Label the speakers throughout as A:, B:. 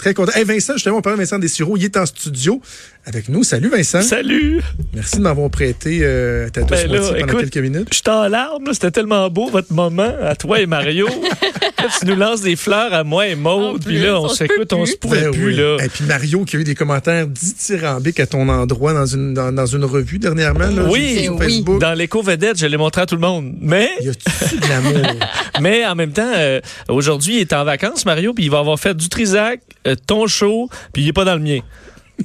A: Très content. Hey Vincent, justement, on parle de Vincent Dessureau. Il est en studio avec nous. Salut Vincent.
B: Salut!
A: Merci de m'avoir prêté euh, ta douce
B: Ben là,
A: pendant
B: écoute,
A: quelques minutes.
B: Je suis en larmes, là. c'était tellement beau votre moment à toi et Mario. Là, tu nous lances des fleurs à moi et Maude, puis là, on s'écoute, on se pouvait
A: Ben
B: plus,
A: oui.
B: là.
A: Et puis Mario qui a eu des commentaires dithyrambiques à ton endroit dans une, dans, dans une revue dernièrement. Là,
B: Oui.
A: sur
C: Oui.
A: Facebook.
B: Dans l'éco vedette, je l'ai montré à tout le monde. Mais,
A: Y a-tu de l'amour?
B: mais en même temps, euh, aujourd'hui, il est en vacances, Mario, puis il va avoir fait du Trisac, euh, ton show, puis il est pas dans le mien.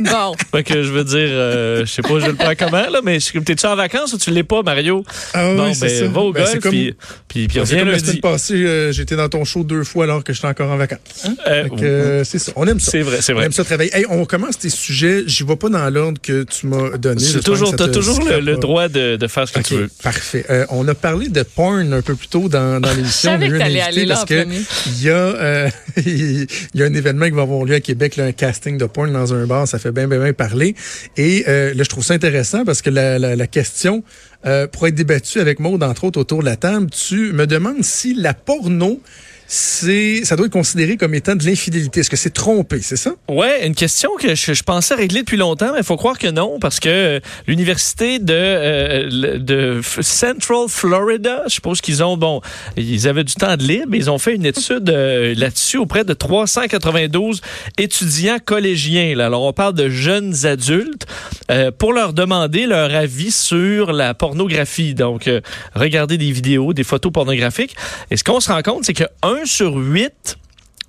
C: Bon,
B: Fait que je veux dire, euh, je sais pas, je le prends comment, là, mais je- t'es-tu en vacances ou tu l'es pas, Mario?
A: Ah oui,
B: bon,
A: c'est
B: ben,
A: ça.
B: va au
A: Ben,
B: golf,
A: comme-
B: puis, puis, puis
A: C'est
B: reviens
A: comme la
B: lundi.
A: semaine passée, euh, j'étais dans ton show deux fois alors que j'étais encore en vacances. Hein?
B: Euh,
A: Fait que, euh, c'est ça. On aime ça.
B: c'est vrai, c'est
A: On
B: vrai.
A: aime ça travailler. Hey, on commence tes sujets. J'y vais pas dans l'ordre que tu m'as donné.
B: C'est
A: J'espère
B: toujours, t'as
A: te
B: toujours le, droit de, de faire ce que
A: OK,
B: tu veux.
A: parfait. Euh, on a parlé de porn un peu plus tôt dans, dans l'émission.
C: savais
A: On
C: t'allais
A: invité
C: aller là
A: parce que il y, a, il y a un événement qui va avoir lieu à Québec, là, un casting de porn dans un bar. Ça fait bien, bien, bien parler. Et euh, là, je trouve ça intéressant parce que la question euh, pourrait être débattue avec Maud, entre autres, autour de la table. Tu me demandes si la porno, c'est ça doit être considéré comme étant de l'infidélité. Est-ce que c'est trompé, c'est ça?
B: Ouais, une question que je, pensais régler depuis longtemps, mais il faut croire que non, parce que euh, l'université de, euh, de Central Florida, je suppose qu'ils ont, bon, ils avaient du temps de libre, ils ont fait une étude euh, là-dessus auprès de 392 étudiants collégiens. Là. Alors, on parle de jeunes adultes euh, pour leur demander leur avis sur la pornographie. Donc, regarder des vidéos, des photos pornographiques. Et ce qu'on se rend compte, c'est que 1 sur 8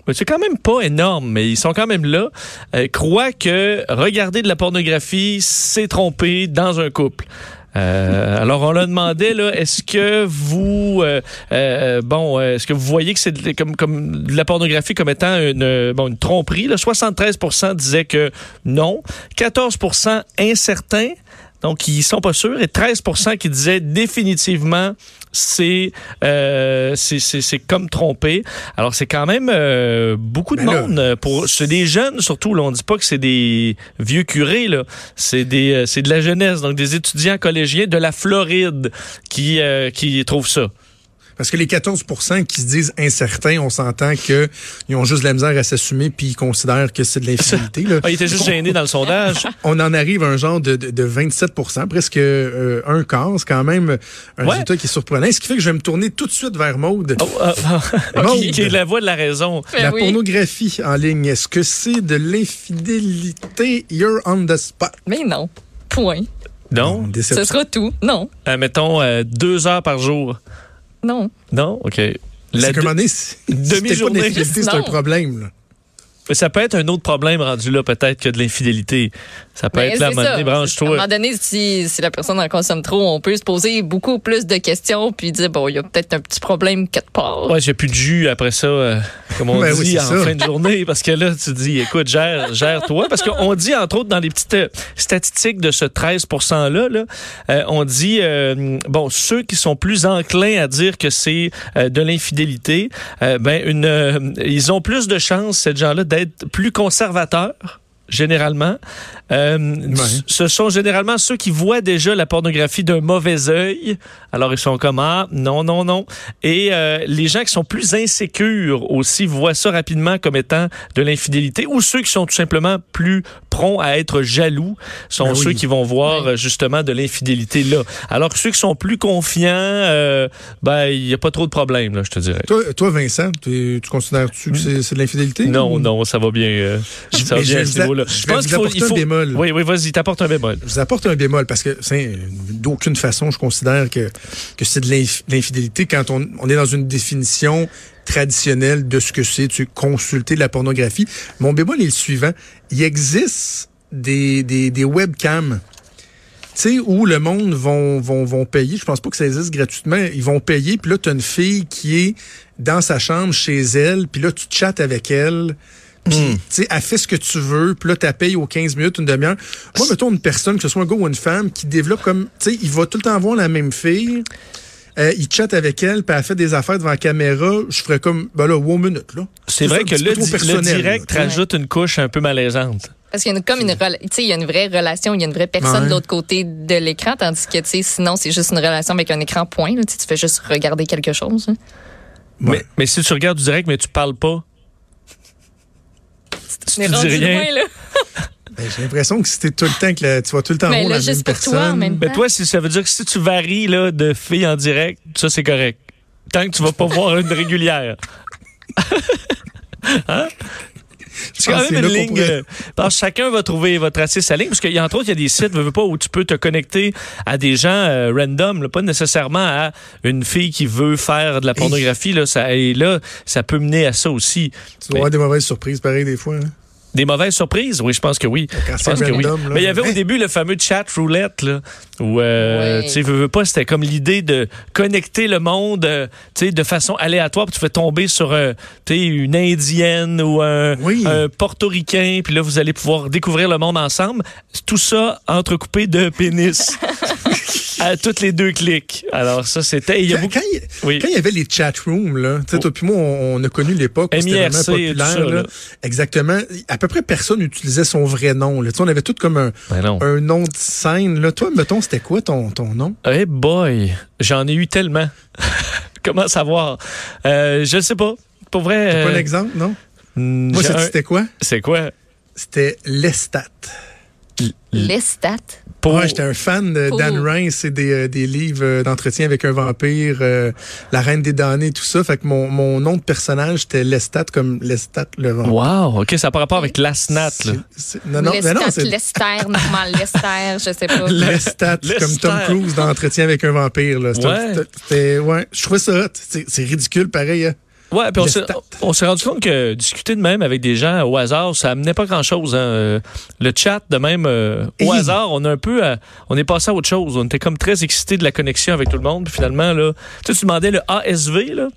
B: mais C'est quand même pas énorme, mais ils sont quand même là. Euh, croient que regarder de la pornographie, c'est tromper dans un couple. Euh, alors on leur demandait là, est-ce que vous, euh, bon, est-ce que vous voyez que c'est comme comme de la pornographie comme étant une bon une tromperie là, 73% disaient que non, 14% incertains. Donc, ils sont pas sûrs. Et 13% qui disaient définitivement c'est euh, c'est comme tromper. Alors, c'est quand même euh, beaucoup de
A: Ben
B: monde. euh, pour C'est des jeunes, surtout. Là, on dit pas que c'est des vieux curés. là. C'est des euh, c'est de la jeunesse, donc des étudiants collégiens de la Floride qui, euh, qui trouvent ça.
A: Parce que les 14% qui se disent incertains, on s'entend qu'ils ont juste de la misère à s'assumer puis ils considèrent que c'est de l'infidélité. là.
B: Ah, il était juste gêné dans le sondage.
A: On en arrive à un genre de, de, de 27% presque euh, un quart. C'est quand même un
B: Ouais.
A: résultat qui est surprenant. Ce qui fait que je vais me tourner tout de suite vers Maude.
B: Oh,
A: Maude.
B: qui, qui est la voix de la raison.
C: Ben
A: la
C: oui.
A: pornographie en ligne, est-ce que c'est de l'infidélité? You're on the spot.
C: mais non. Point.
B: Non,
C: Ce sera tout. Non.
B: Euh, mettons euh, deux heures par jour.
C: Non.
B: Non, ok. La
A: C'est qu'à un
B: deux-
A: moment donné, si- si c'était pas
B: demi-journée.
A: c'est un problème. là.
B: Mais ça peut être un autre problème rendu là, peut-être, que de l'infidélité. Ça peut
C: Mais
B: être là, à un moment donné,
C: À un
B: branche-toi.
C: moment donné, si, si la personne en consomme trop, on peut se poser beaucoup plus de questions puis dire, bon, il y a peut-être un petit problème quelque part.
B: Ouais, j'ai plus de jus après ça, euh, comme on
A: Ben oui,
B: dit en
A: ça.
B: fin de journée, parce que là, tu dis, écoute, gère, gère-toi. Parce qu'on dit, entre autres, dans les petites euh, statistiques de ce 13 %-là, là, euh, on dit, euh, bon, ceux qui sont plus enclins à dire que c'est euh, de l'infidélité, euh, ben, une, euh, ils ont plus de chances, ces gens-là, d'être plus conservateurs généralement. Euh, Ce sont généralement ceux qui voient déjà la pornographie d'un mauvais œil. Alors, ils sont comme, ah, non, non, non. Et euh, les gens qui sont plus insécures aussi voient ça rapidement comme étant de l'infidélité. Ou ceux qui sont tout simplement plus prompts à être jaloux sont
A: Ben oui.
B: ceux qui vont voir
C: Oui.
B: justement de l'infidélité là. Alors que ceux qui sont plus confiants, euh, ben, il n'y a pas trop de problèmes, là, je te dirais.
A: Toi, toi Vincent, tu, tu considères-tu que c'est de l'infidélité?
B: Non,
A: ou-
B: non, ça va bien. euh, ça va bien à
A: je
B: ce
A: vais-
B: niveau-là.
A: je vais vous apporter un bémol.
B: Oui, oui, vas-y, t'apportes un bémol.
A: Je vous apporte un bémol parce que d'aucune façon je considère que, que c'est de l'inf- l'infidélité quand on, on est dans une définition traditionnelle de ce que c'est, tu consulter de la pornographie. Mon bémol est le suivant. Il existe des, des, des webcams tu sais, où le monde vont, vont, vont payer. Je pense pas que ça existe gratuitement. Ils vont payer, puis là, tu as une fille qui est dans sa chambre chez elle, puis là, tu chattes avec elle Puis,
B: Hmm.
A: tu sais, elle fait ce que tu veux, puis là, tu payes aux 15 minutes, une demi-heure. Moi, mettons une personne, que ce soit un gars ou une femme, qui développe comme, tu sais, il va tout le temps voir la même fille, euh, il chatte avec elle, puis elle fait des affaires devant la caméra, je ferais comme, ben là, one minute, là.
B: C'est vrai que le, di- le direct
A: là.
B: rajoute une couche un peu malaisante.
C: Parce qu'il y a une, comme une, il y a une vraie relation, il y a une vraie personne
A: Ouais.
C: de l'autre côté de l'écran, tandis que, tu sais, sinon, c'est juste une relation avec un écran point, là, tu fais juste regarder quelque chose. hein.
A: Ouais.
B: Mais, mais si tu regardes du direct, mais tu parles pas. Tu, tu
C: rendu
B: dis rien.
C: loin, là.
A: Ben, J'ai l'impression que c'était tout le temps que tu vas tout le temps voir
C: là,
A: la même
C: juste pour toi,
A: personne.
C: en même
B: Mais toi, si, ça veut dire que si tu varies là, de filles en direct, ça, c'est correct. Tant que tu vas pas voir une régulière. hein? C'est quand même une ligne.
A: pourrait-
B: parce que chacun va trouver, va tracer sa ligne. Parce qu'il y a entre autres, il y a des sites, veux, pas, où tu peux te connecter à des gens euh, random, là, pas nécessairement à une fille qui veut faire de la pornographie. Là, ça, et là, ça peut mener à ça aussi.
A: Tu vas avoir des mauvaises surprises, pareil, des fois. hein.
B: Des mauvaises surprises? Oui, je pense que oui. Je pense que oui.
A: là.
B: Mais il y avait au début le fameux chat roulette, là, où, euh,
C: Ouais.
B: tu sais, veux, veux pas, c'était comme l'idée de connecter le monde, euh, tu sais, de façon aléatoire, puis tu fais tomber sur, euh, tu sais, une Indienne ou un,
A: Oui.
B: un Portoricain, puis là, vous allez pouvoir découvrir le monde ensemble. Tout ça entrecoupé de pénis. à toutes les deux clics. Alors, ça, c'était... Il y a
A: Quand,
B: beaucoup...
A: quand il,
B: Oui.
A: quand il y avait les chat rooms, là, tu sais, toi puis moi, on, on a connu l'époque où c'était vraiment populaire.
B: ça,
A: là.
B: là.
A: Exactement. À peu près personne n'utilisait son vrai nom. Là. Tu sais, on avait tout comme un,
B: Ben
A: un nom de scène. Là. Toi, mettons, c'était quoi ton, ton nom?
B: Hey boy, j'en ai eu tellement. Comment savoir? Euh, je sais pas. Pour vrai...
A: T'as pas
B: euh,
A: un exemple, non? Moi,
B: un-
A: c'était quoi?
B: C'est quoi?
A: C'était Lestat.
C: Les stats.
B: Pour...
A: Ouais, j'étais un fan de
C: Pour-
A: Dan Rice et des, euh, des livres euh, d'entretien avec un vampire, euh, La Reine des damnés, tout ça. Fait que mon, mon nom de personnage, c'était Lestat comme Lestat le vampire.
B: Wow, OK, ça n'a pas rapport avec la SNAT, là.
A: C'est- c'est- Non, non,
C: les
A: mais non,
C: stats,
A: c'est
C: Lester, normal, Lester, je sais pas.
A: Lestat,
B: Lestat.
A: comme Tom Cruise dans Entretien avec un vampire. Là. C'était-
B: Ouais.
A: ouais. Je trouvais ça hot. C'est ridicule, pareil. hein.
B: Ouais, puis on s'est- rendu compte que discuter de même avec des gens au hasard, ça amenait pas grand-chose. hein. Euh, Le chat, de même, euh, au hasard, on a un peu, euh, on est passé à autre chose. On était comme très excités de la connexion avec tout le monde. Puis finalement, là, tu sais, tu demandais le ASV, là.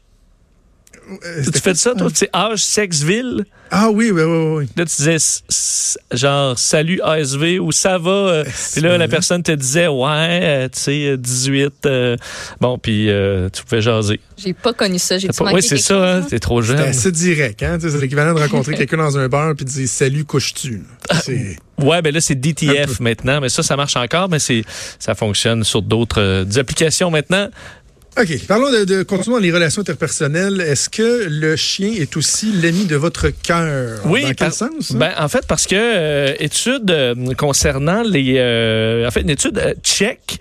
A: Euh,
B: Tu fais de ça, toi? Tu sais, âge, sexe, ville?
A: Ah oui, oui, oui, oui.
B: Là, tu disais s- s- genre salut ASV ou ça va. euh, puis là, la personne te disait ouais, euh, tu sais, euh, 18. euh, bon, puis euh, tu pouvais jaser.
C: J'ai pas connu ça. J'ai
B: pas- Oui, c'est ça, hein, t'es trop
A: C'était
B: jeune.
A: assez direct. Hein? C'est l'équivalent de rencontrer quelqu'un dans un bar puis de dire Salut, couches-tu? C'est-
B: Ouais, ben là, c'est DTF maintenant, mais ça, ça marche encore, mais c'est ça fonctionne sur d'autres euh, applications maintenant.
A: OK. Parlons de, de continuons les relations interpersonnelles. Est-ce que le chien est aussi l'ami de votre cœur?
B: Oui,
A: Dans quel
B: par-
A: sens? hein?
B: Ben, en fait, parce que euh, étude euh, concernant les, euh, en fait, une étude tchèque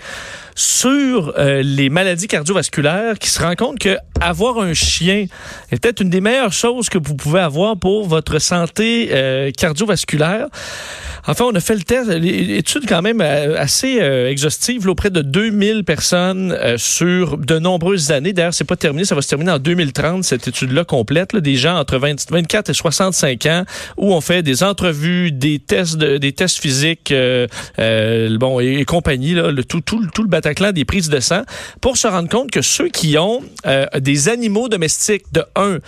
B: sur euh, les maladies cardiovasculaires qui se rend compte que avoir un chien est peut-être une des meilleures choses que vous pouvez avoir pour votre santé euh, cardiovasculaire. Enfin, on a fait le test, l'étude quand même euh, assez euh, exhaustive, là, auprès de 2000 personnes euh, sur de nombreuses années. D'ailleurs, c'est pas terminé, ça va se terminer en 2030, cette étude-là complète, là, des gens entre 20 24 et 65 ans, où on fait des entrevues, des tests, de- des tests physiques, euh, bon et, compagnie, là, le tout, tout, tout le Bataclan des prises de sang, pour se rendre compte que ceux qui ont euh, des animaux domestiques de 1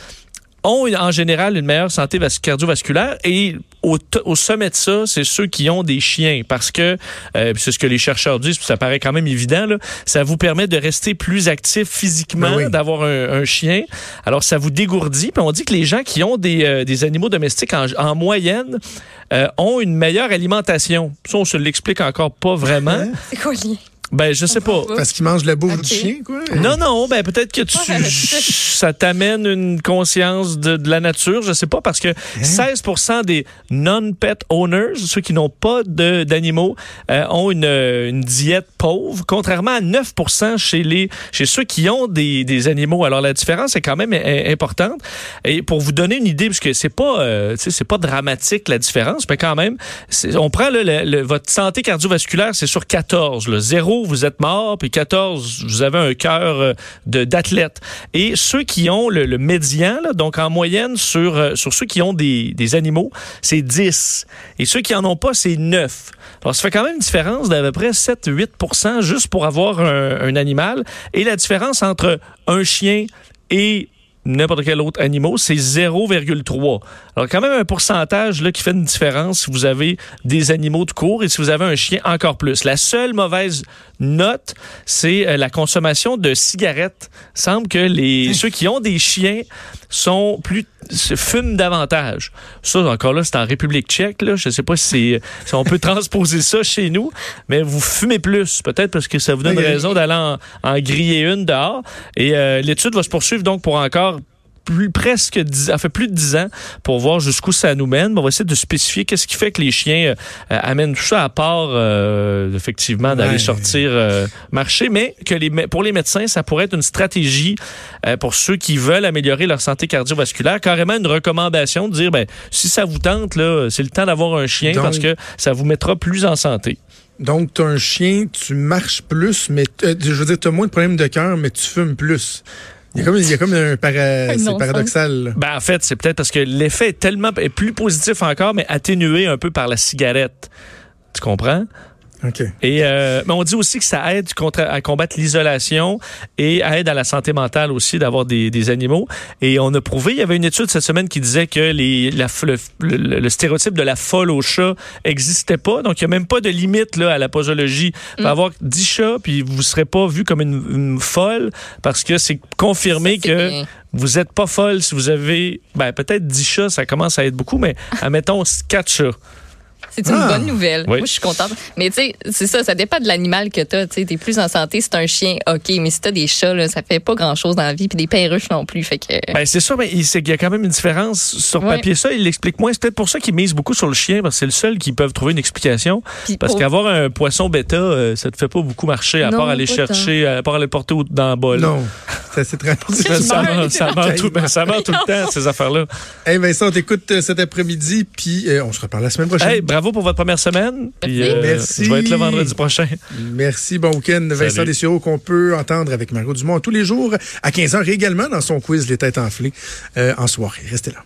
B: ont en général une meilleure santé vas- cardiovasculaire et au, sommet de ça, c'est ceux qui ont des chiens parce que euh, puis c'est ce que les chercheurs disent, puis ça paraît quand même évident là, ça vous permet de rester plus actif physiquement,
A: Ben oui.
B: d'avoir un, un chien. Alors ça vous dégourdit. Puis on dit que les gens qui ont des, euh, des animaux domestiques en, en moyenne euh, ont une meilleure alimentation. Ça on se l'explique encore pas vraiment.
C: C'est quoi le lien?
B: Ben je sais pas.
A: Parce qu'il mange la bouffe du chien, quoi.
B: Non, non, ben peut-être que tu, ça t'amène une conscience de, de la nature, je sais pas, parce que
A: Hein?
B: 16 des non-pet owners, ceux qui n'ont pas de- d'animaux, euh, ont une, une diète pauvre, contrairement à 9 chez les chez ceux qui ont des, des animaux. Alors la différence est quand même euh, importante. Et pour vous donner une idée, parce que c'est pas, euh, tu sais, c'est pas dramatique la différence, mais quand même, c'est- on prend là, le- le- votre santé cardiovasculaire, c'est sur 14. Le 0, vous êtes mort, puis 14, vous avez un cœur euh, d'athlète. Et ceux qui ont le, le médian, donc en moyenne sur, euh, sur ceux qui ont des, des animaux, c'est 10. Et ceux qui en ont pas, c'est 9. Alors, ça fait quand même une différence d'à peu près 7-8% juste pour avoir un, un animal. Et la différence entre un chien et n'importe quel autre animal, c'est 0,3. Alors quand même un pourcentage là, qui fait une différence si vous avez des animaux de cours et si vous avez un chien encore plus. La seule mauvaise note, c'est euh, la consommation de cigarettes. Il semble que les ceux qui ont des chiens sont plus se fument davantage. Ça encore là, c'est en République tchèque là, je sais pas si, si on peut transposer ça chez nous, mais vous fumez plus, peut-être parce que ça vous donne raison d'aller en, en, griller une dehors. Et euh, l'étude va se poursuivre donc pour encore plus, presque 10, fait plus de 10 ans pour voir jusqu'où ça nous mène. On va essayer de spécifier qu'est-ce qui fait que les chiens euh, amènent tout ça à part euh, effectivement d'aller ouais. sortir euh, marcher, mais que les, pour les médecins, ça pourrait être une stratégie euh, pour ceux qui veulent améliorer leur santé cardiovasculaire, carrément une recommandation de dire ben si ça vous tente là, c'est le temps d'avoir un chien Donc, parce que ça vous mettra plus en santé.
A: Donc, tu as un chien, tu marches plus, mais je veux dire, tu as moins de problèmes de cœur, mais tu fumes plus. Il y a comme, il y a comme un, para, c'est paradoxal.
B: Ben, en fait, c'est peut-être parce que l'effet est tellement est plus positif encore, mais atténué un peu par la cigarette. Tu comprends?
A: Okay.
B: Et euh, mais on dit aussi que ça aide contre, à combattre l'isolation et aide à la santé mentale aussi d'avoir des, des, animaux. Et on a prouvé, il y avait une étude cette semaine qui disait que les, la, le, le, le, stéréotype de la folle au chat existait pas. Donc il y a même pas de limite là à la posologie. Mm. avoir 10 chats puis vous serez pas vu comme une, une folle parce que c'est confirmé ça, que bien. vous êtes pas folle si vous avez ben peut-être 10 chats, ça commence à être beaucoup mais admettons 4 chats.
C: C'est une ah. bonne nouvelle. Oui. Moi, je suis contente. Mais tu sais, c'est ça, ça dépend de l'animal que tu as. Tu es plus en santé, c'est un chien, OK. Mais si tu as des chats, là, ça fait pas grand-chose dans la vie. Puis des perruches non plus. Fait que...
B: Ben, c'est ça, mais il y a quand même une différence sur ouais. papier. Ça, il l'explique moins. C'est peut-être pour ça qu'ils misent beaucoup sur le chien, parce que c'est le seul qui peuvent trouver une explication. Parce pour... qu'avoir un poisson bêta, euh, ça te fait pas beaucoup marcher, à non, part aller chercher, tant. à part aller le porter dans le bol.
A: Non. C'est très
B: ça, ça, meurt, ça, meurt tout, ben, ça meurt tout le temps, ces affaires-là.
A: Hey Vincent, on t'écoute cet après-midi, puis euh, on se reparle la semaine prochaine.
B: Hey, bravo pour votre première semaine. Puis, euh,
A: Merci.
B: Je vais être là vendredi prochain.
A: Merci, bon week-end. Vincent Dessureau, qu'on peut entendre avec Margot Dumont tous les jours à 15h également dans son quiz Les têtes enflées euh, en soirée. Restez là.